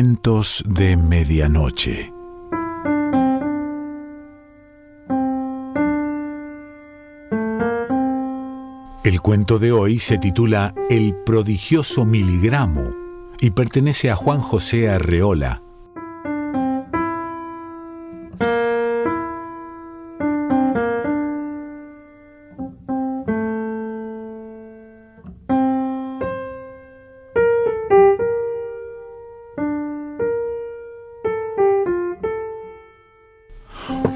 De Medianoche. El cuento de hoy se titula El prodigioso miligramo y pertenece a Juan José Arreola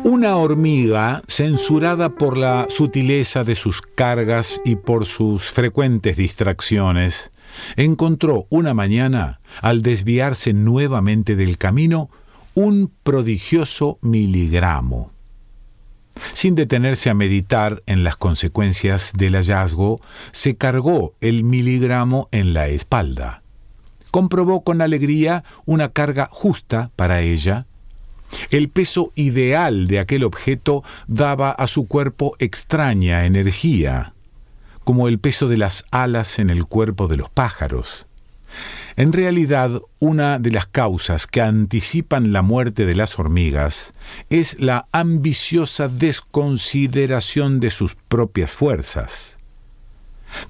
Una hormiga, censurada por la sutileza de sus cargas y por sus frecuentes distracciones, encontró una mañana, al desviarse nuevamente del camino, un prodigioso miligramo. Sin detenerse a meditar en las consecuencias del hallazgo, se cargó el miligramo en la espalda. Comprobó con alegría una carga justa para ella, el peso ideal de aquel objeto daba a su cuerpo extraña energía, como el peso de las alas en el cuerpo de los pájaros. En realidad, una de las causas que anticipan la muerte de las hormigas es la ambiciosa desconsideración de sus propias fuerzas.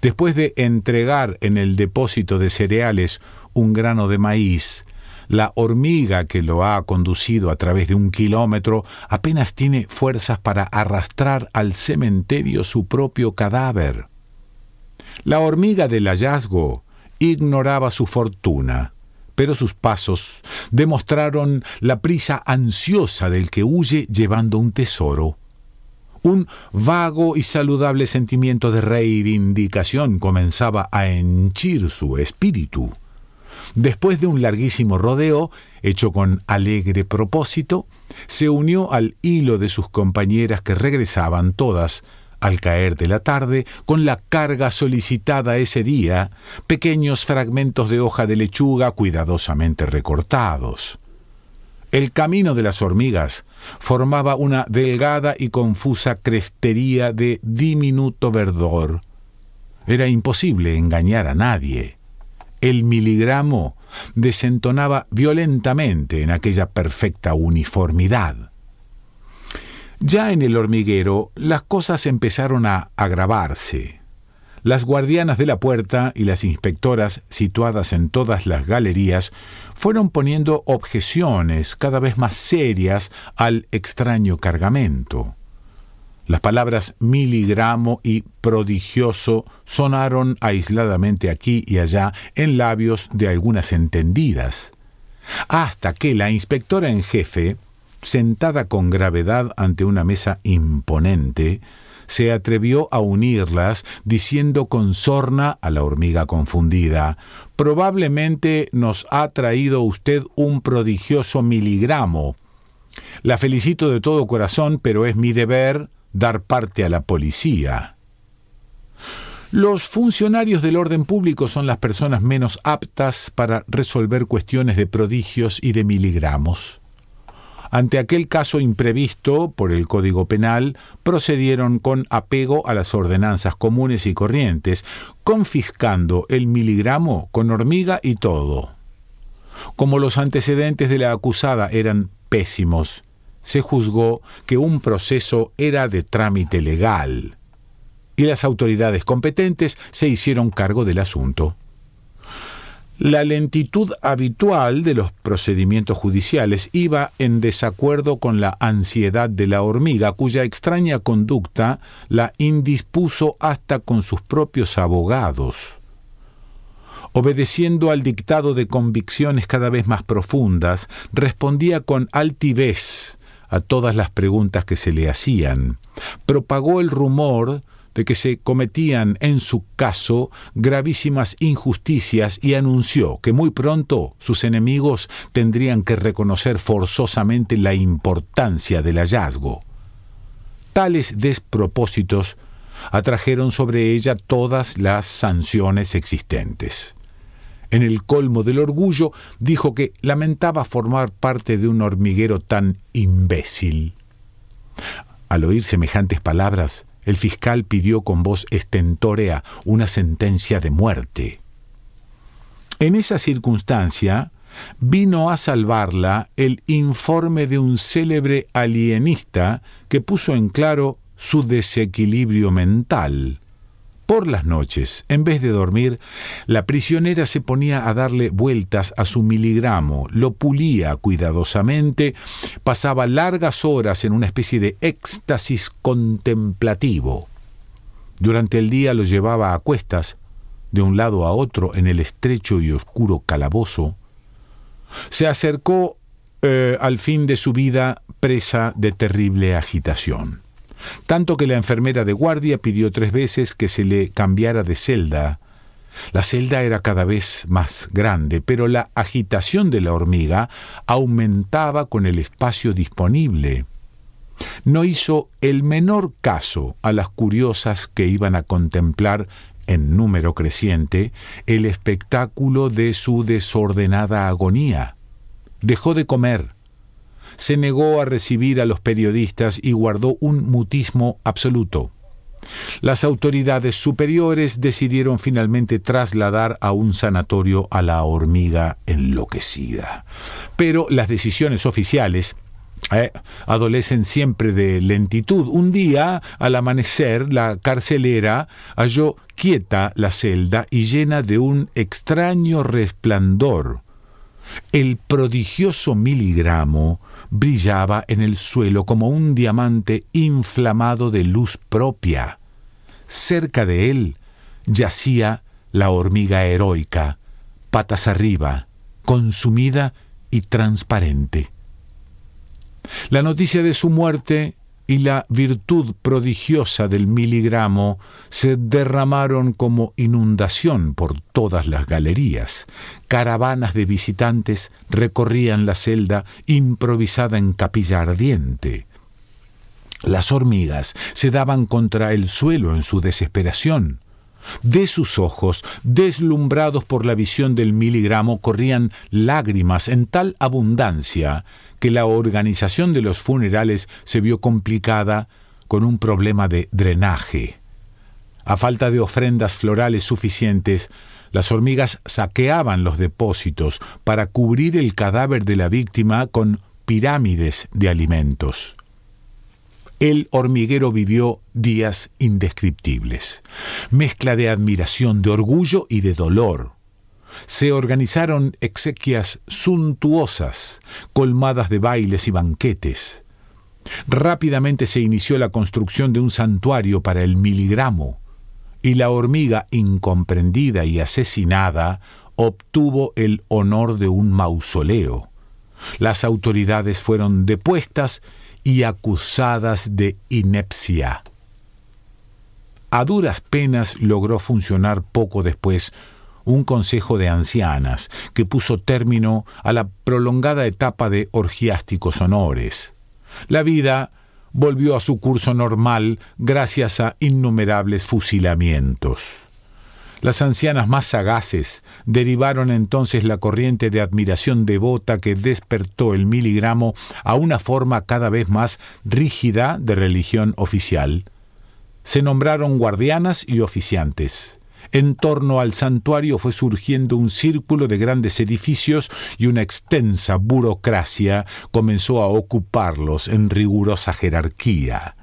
Después de entregar en el depósito de cereales un grano de maíz, la hormiga que lo ha conducido a través de un kilómetro apenas tiene fuerzas para arrastrar al cementerio su propio cadáver. La hormiga del hallazgo ignoraba su fortuna, pero sus pasos demostraron la prisa ansiosa del que huye llevando un tesoro. Un vago y saludable sentimiento de reivindicación comenzaba a henchir su espíritu. Después de un larguísimo rodeo, hecho con alegre propósito, se unió al hilo de sus compañeras que regresaban todas, al caer de la tarde, con la carga solicitada ese día, pequeños fragmentos de hoja de lechuga cuidadosamente recortados. El camino de las hormigas formaba una delgada y confusa crestería de diminuto verdor. Era imposible engañar a nadie el miligramo desentonaba violentamente en aquella perfecta uniformidad. Ya en el hormiguero las cosas empezaron a agravarse. Las guardianas de la puerta y las inspectoras situadas en todas las galerías fueron poniendo objeciones cada vez más serias al extraño cargamento. Las palabras miligramo y prodigioso sonaron aisladamente aquí y allá en labios de algunas entendidas, hasta que la inspectora en jefe, sentada con gravedad ante una mesa imponente, se atrevió a unirlas, diciendo con sorna a la hormiga confundida, Probablemente nos ha traído usted un prodigioso miligramo. La felicito de todo corazón, pero es mi deber dar parte a la policía. Los funcionarios del orden público son las personas menos aptas para resolver cuestiones de prodigios y de miligramos. Ante aquel caso imprevisto por el Código Penal, procedieron con apego a las ordenanzas comunes y corrientes, confiscando el miligramo con hormiga y todo. Como los antecedentes de la acusada eran pésimos, se juzgó que un proceso era de trámite legal y las autoridades competentes se hicieron cargo del asunto. La lentitud habitual de los procedimientos judiciales iba en desacuerdo con la ansiedad de la hormiga, cuya extraña conducta la indispuso hasta con sus propios abogados. Obedeciendo al dictado de convicciones cada vez más profundas, respondía con altivez a todas las preguntas que se le hacían. Propagó el rumor de que se cometían en su caso gravísimas injusticias y anunció que muy pronto sus enemigos tendrían que reconocer forzosamente la importancia del hallazgo. Tales despropósitos atrajeron sobre ella todas las sanciones existentes en el colmo del orgullo, dijo que lamentaba formar parte de un hormiguero tan imbécil. Al oír semejantes palabras, el fiscal pidió con voz estentórea una sentencia de muerte. En esa circunstancia, vino a salvarla el informe de un célebre alienista que puso en claro su desequilibrio mental. Por las noches, en vez de dormir, la prisionera se ponía a darle vueltas a su miligramo, lo pulía cuidadosamente, pasaba largas horas en una especie de éxtasis contemplativo. Durante el día lo llevaba a cuestas, de un lado a otro en el estrecho y oscuro calabozo. Se acercó eh, al fin de su vida presa de terrible agitación tanto que la enfermera de guardia pidió tres veces que se le cambiara de celda. La celda era cada vez más grande, pero la agitación de la hormiga aumentaba con el espacio disponible. No hizo el menor caso a las curiosas que iban a contemplar en número creciente el espectáculo de su desordenada agonía. Dejó de comer, se negó a recibir a los periodistas y guardó un mutismo absoluto. Las autoridades superiores decidieron finalmente trasladar a un sanatorio a la hormiga enloquecida. Pero las decisiones oficiales eh, adolecen siempre de lentitud. Un día, al amanecer, la carcelera halló quieta la celda y llena de un extraño resplandor. El prodigioso miligramo brillaba en el suelo como un diamante inflamado de luz propia. Cerca de él yacía la hormiga heroica, patas arriba, consumida y transparente. La noticia de su muerte y la virtud prodigiosa del miligramo se derramaron como inundación por todas las galerías. Caravanas de visitantes recorrían la celda improvisada en capilla ardiente. Las hormigas se daban contra el suelo en su desesperación. De sus ojos, deslumbrados por la visión del miligramo, corrían lágrimas en tal abundancia que la organización de los funerales se vio complicada con un problema de drenaje. A falta de ofrendas florales suficientes, las hormigas saqueaban los depósitos para cubrir el cadáver de la víctima con pirámides de alimentos. El hormiguero vivió días indescriptibles, mezcla de admiración, de orgullo y de dolor se organizaron exequias suntuosas, colmadas de bailes y banquetes. Rápidamente se inició la construcción de un santuario para el miligramo, y la hormiga incomprendida y asesinada obtuvo el honor de un mausoleo. Las autoridades fueron depuestas y acusadas de inepcia. A duras penas logró funcionar poco después un consejo de ancianas que puso término a la prolongada etapa de orgiásticos honores. La vida volvió a su curso normal gracias a innumerables fusilamientos. Las ancianas más sagaces derivaron entonces la corriente de admiración devota que despertó el miligramo a una forma cada vez más rígida de religión oficial. Se nombraron guardianas y oficiantes. En torno al santuario fue surgiendo un círculo de grandes edificios y una extensa burocracia comenzó a ocuparlos en rigurosa jerarquía.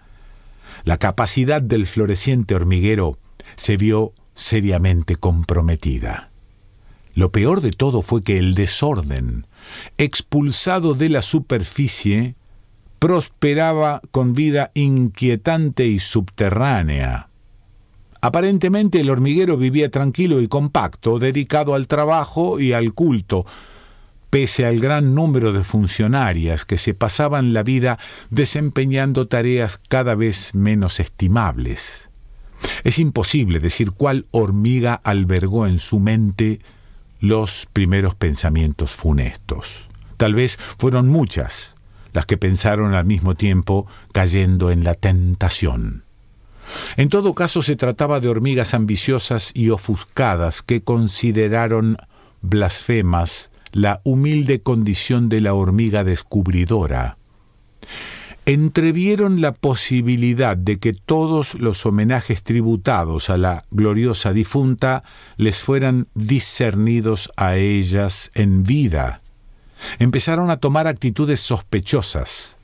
La capacidad del floreciente hormiguero se vio seriamente comprometida. Lo peor de todo fue que el desorden, expulsado de la superficie, prosperaba con vida inquietante y subterránea. Aparentemente el hormiguero vivía tranquilo y compacto, dedicado al trabajo y al culto, pese al gran número de funcionarias que se pasaban la vida desempeñando tareas cada vez menos estimables. Es imposible decir cuál hormiga albergó en su mente los primeros pensamientos funestos. Tal vez fueron muchas las que pensaron al mismo tiempo cayendo en la tentación. En todo caso se trataba de hormigas ambiciosas y ofuscadas que consideraron blasfemas la humilde condición de la hormiga descubridora. entrevieron la posibilidad de que todos los homenajes tributados a la gloriosa difunta les fueran discernidos a ellas en vida. Empezaron a tomar actitudes sospechosas.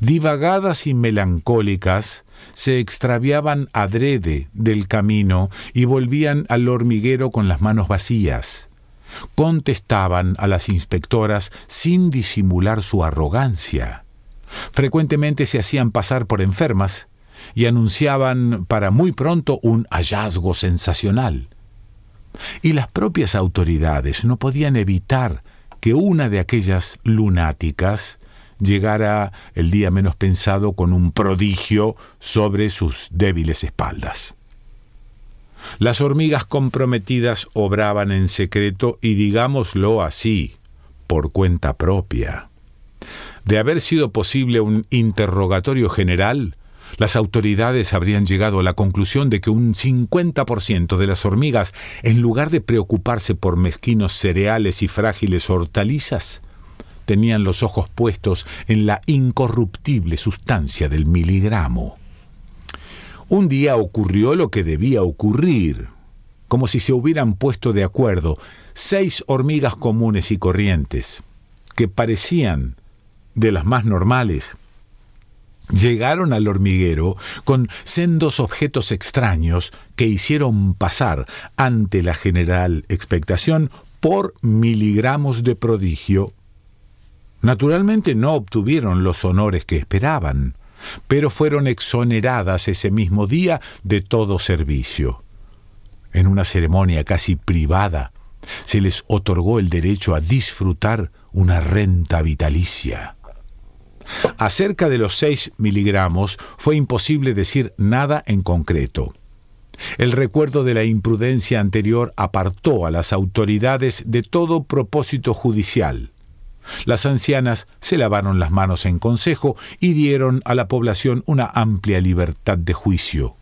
Divagadas y melancólicas, se extraviaban adrede del camino y volvían al hormiguero con las manos vacías. Contestaban a las inspectoras sin disimular su arrogancia. Frecuentemente se hacían pasar por enfermas y anunciaban para muy pronto un hallazgo sensacional. Y las propias autoridades no podían evitar que una de aquellas lunáticas llegara el día menos pensado con un prodigio sobre sus débiles espaldas. Las hormigas comprometidas obraban en secreto y digámoslo así, por cuenta propia. De haber sido posible un interrogatorio general, las autoridades habrían llegado a la conclusión de que un 50% de las hormigas, en lugar de preocuparse por mezquinos cereales y frágiles hortalizas, tenían los ojos puestos en la incorruptible sustancia del miligramo. Un día ocurrió lo que debía ocurrir, como si se hubieran puesto de acuerdo seis hormigas comunes y corrientes, que parecían de las más normales, llegaron al hormiguero con sendos objetos extraños que hicieron pasar ante la general expectación por miligramos de prodigio. Naturalmente no obtuvieron los honores que esperaban, pero fueron exoneradas ese mismo día de todo servicio. En una ceremonia casi privada, se les otorgó el derecho a disfrutar una renta vitalicia. Acerca de los 6 miligramos fue imposible decir nada en concreto. El recuerdo de la imprudencia anterior apartó a las autoridades de todo propósito judicial. Las ancianas se lavaron las manos en consejo y dieron a la población una amplia libertad de juicio.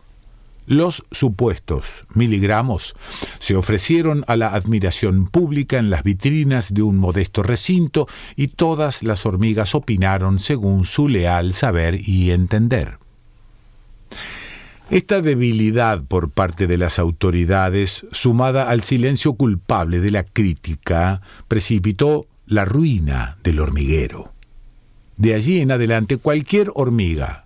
Los supuestos miligramos se ofrecieron a la admiración pública en las vitrinas de un modesto recinto y todas las hormigas opinaron según su leal saber y entender. Esta debilidad por parte de las autoridades, sumada al silencio culpable de la crítica, precipitó la ruina del hormiguero. De allí en adelante cualquier hormiga,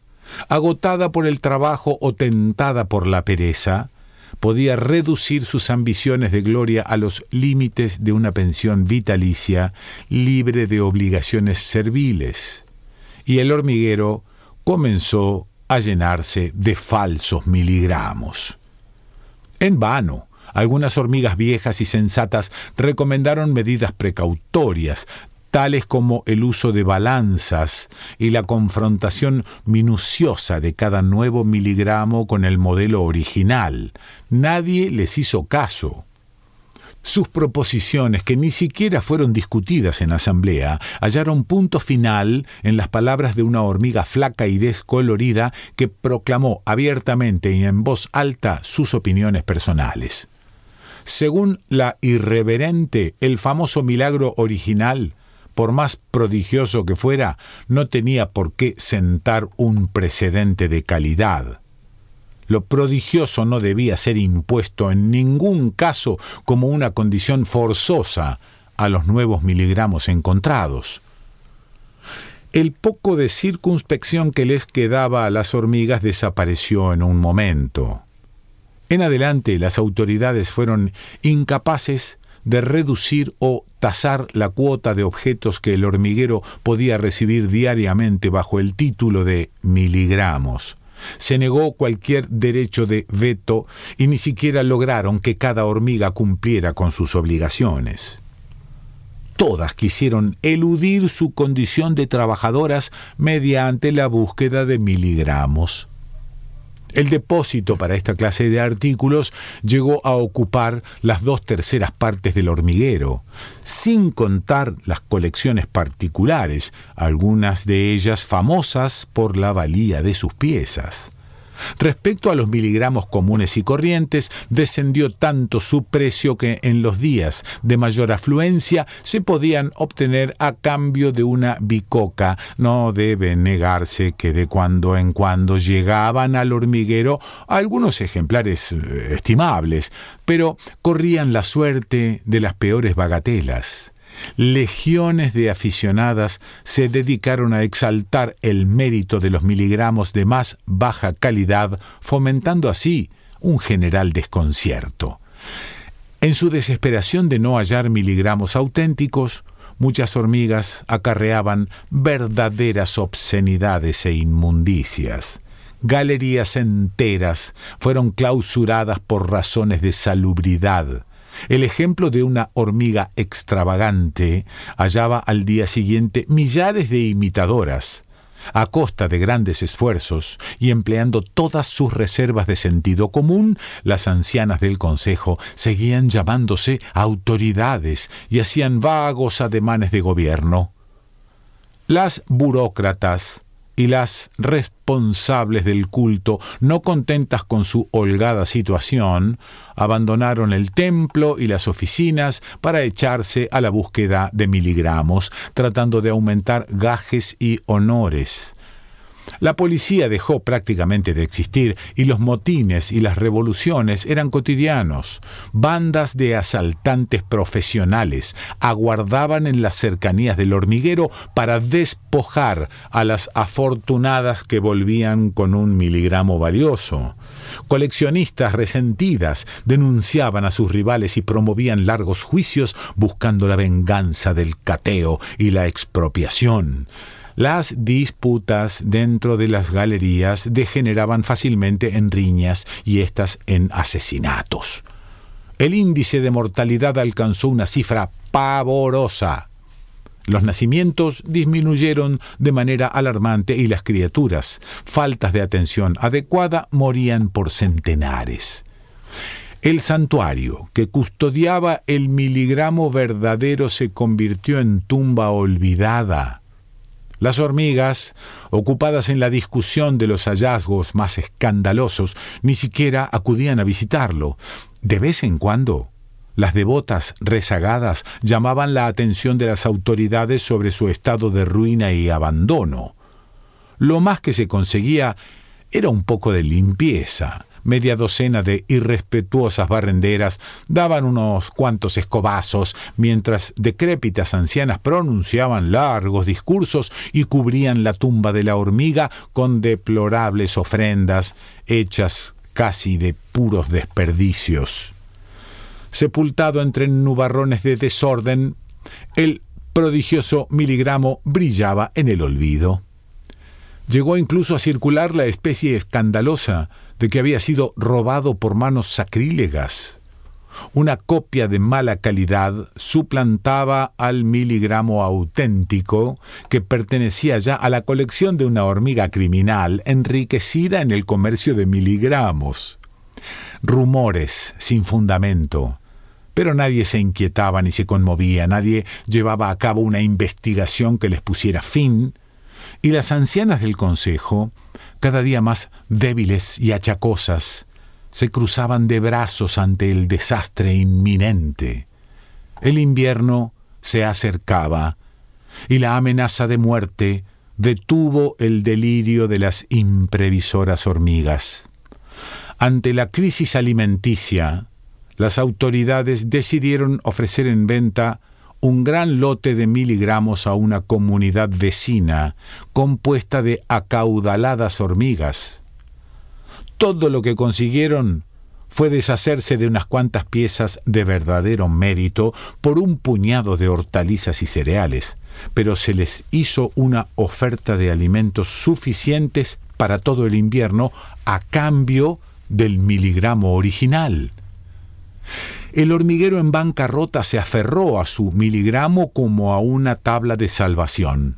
agotada por el trabajo o tentada por la pereza, podía reducir sus ambiciones de gloria a los límites de una pensión vitalicia libre de obligaciones serviles. Y el hormiguero comenzó a llenarse de falsos miligramos. En vano, algunas hormigas viejas y sensatas recomendaron medidas precautorias, tales como el uso de balanzas y la confrontación minuciosa de cada nuevo miligramo con el modelo original. Nadie les hizo caso. Sus proposiciones, que ni siquiera fueron discutidas en asamblea, hallaron punto final en las palabras de una hormiga flaca y descolorida que proclamó abiertamente y en voz alta sus opiniones personales. Según la irreverente, el famoso milagro original por más prodigioso que fuera, no tenía por qué sentar un precedente de calidad. Lo prodigioso no debía ser impuesto en ningún caso como una condición forzosa a los nuevos miligramos encontrados. El poco de circunspección que les quedaba a las hormigas desapareció en un momento. En adelante las autoridades fueron incapaces de reducir o tasar la cuota de objetos que el hormiguero podía recibir diariamente bajo el título de miligramos. Se negó cualquier derecho de veto y ni siquiera lograron que cada hormiga cumpliera con sus obligaciones. Todas quisieron eludir su condición de trabajadoras mediante la búsqueda de miligramos. El depósito para esta clase de artículos llegó a ocupar las dos terceras partes del hormiguero, sin contar las colecciones particulares, algunas de ellas famosas por la valía de sus piezas. Respecto a los miligramos comunes y corrientes, descendió tanto su precio que en los días de mayor afluencia se podían obtener a cambio de una bicoca. No debe negarse que de cuando en cuando llegaban al hormiguero algunos ejemplares eh, estimables, pero corrían la suerte de las peores bagatelas. Legiones de aficionadas se dedicaron a exaltar el mérito de los miligramos de más baja calidad, fomentando así un general desconcierto. En su desesperación de no hallar miligramos auténticos, muchas hormigas acarreaban verdaderas obscenidades e inmundicias. Galerías enteras fueron clausuradas por razones de salubridad. El ejemplo de una hormiga extravagante hallaba al día siguiente millares de imitadoras, a costa de grandes esfuerzos y empleando todas sus reservas de sentido común, las ancianas del Consejo seguían llamándose autoridades y hacían vagos ademanes de gobierno. Las burócratas y las responsables del culto, no contentas con su holgada situación, abandonaron el templo y las oficinas para echarse a la búsqueda de miligramos, tratando de aumentar gajes y honores. La policía dejó prácticamente de existir y los motines y las revoluciones eran cotidianos. Bandas de asaltantes profesionales aguardaban en las cercanías del hormiguero para despojar a las afortunadas que volvían con un miligramo valioso. Coleccionistas resentidas denunciaban a sus rivales y promovían largos juicios buscando la venganza del cateo y la expropiación. Las disputas dentro de las galerías degeneraban fácilmente en riñas y éstas en asesinatos. El índice de mortalidad alcanzó una cifra pavorosa. Los nacimientos disminuyeron de manera alarmante y las criaturas, faltas de atención adecuada, morían por centenares. El santuario que custodiaba el miligramo verdadero se convirtió en tumba olvidada. Las hormigas, ocupadas en la discusión de los hallazgos más escandalosos, ni siquiera acudían a visitarlo. De vez en cuando, las devotas rezagadas llamaban la atención de las autoridades sobre su estado de ruina y abandono. Lo más que se conseguía era un poco de limpieza, media docena de irrespetuosas barrenderas daban unos cuantos escobazos, mientras decrépitas ancianas pronunciaban largos discursos y cubrían la tumba de la hormiga con deplorables ofrendas hechas casi de puros desperdicios. Sepultado entre nubarrones de desorden, el prodigioso miligramo brillaba en el olvido. Llegó incluso a circular la especie escandalosa de que había sido robado por manos sacrílegas. Una copia de mala calidad suplantaba al miligramo auténtico que pertenecía ya a la colección de una hormiga criminal enriquecida en el comercio de miligramos. Rumores sin fundamento. Pero nadie se inquietaba ni se conmovía, nadie llevaba a cabo una investigación que les pusiera fin, y las ancianas del Consejo cada día más débiles y achacosas, se cruzaban de brazos ante el desastre inminente. El invierno se acercaba y la amenaza de muerte detuvo el delirio de las imprevisoras hormigas. Ante la crisis alimenticia, las autoridades decidieron ofrecer en venta un gran lote de miligramos a una comunidad vecina compuesta de acaudaladas hormigas. Todo lo que consiguieron fue deshacerse de unas cuantas piezas de verdadero mérito por un puñado de hortalizas y cereales, pero se les hizo una oferta de alimentos suficientes para todo el invierno a cambio del miligramo original. El hormiguero en bancarrota se aferró a su miligramo como a una tabla de salvación.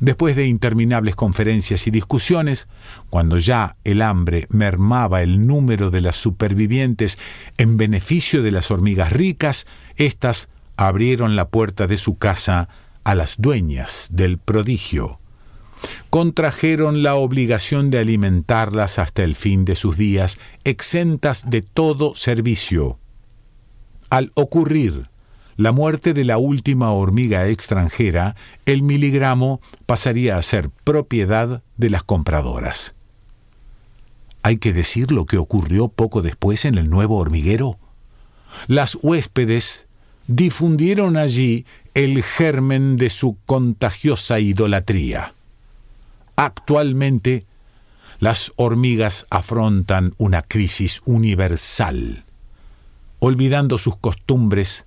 Después de interminables conferencias y discusiones, cuando ya el hambre mermaba el número de las supervivientes en beneficio de las hormigas ricas, éstas abrieron la puerta de su casa a las dueñas del prodigio. contrajeron la obligación de alimentarlas hasta el fin de sus días, exentas de todo servicio. Al ocurrir la muerte de la última hormiga extranjera, el miligramo pasaría a ser propiedad de las compradoras. Hay que decir lo que ocurrió poco después en el nuevo hormiguero. Las huéspedes difundieron allí el germen de su contagiosa idolatría. Actualmente, las hormigas afrontan una crisis universal. Olvidando sus costumbres,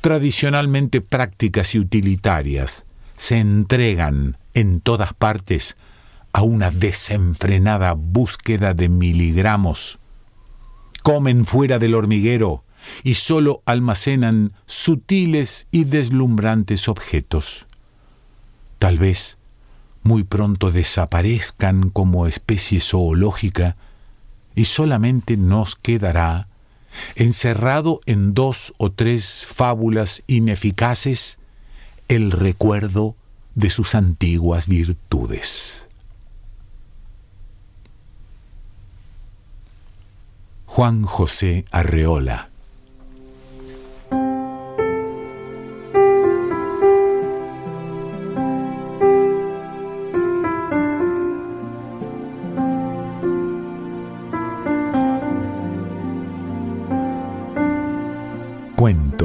tradicionalmente prácticas y utilitarias, se entregan en todas partes a una desenfrenada búsqueda de miligramos. Comen fuera del hormiguero y sólo almacenan sutiles y deslumbrantes objetos. Tal vez muy pronto desaparezcan como especie zoológica y solamente nos quedará encerrado en dos o tres fábulas ineficaces, el recuerdo de sus antiguas virtudes. Juan José Arreola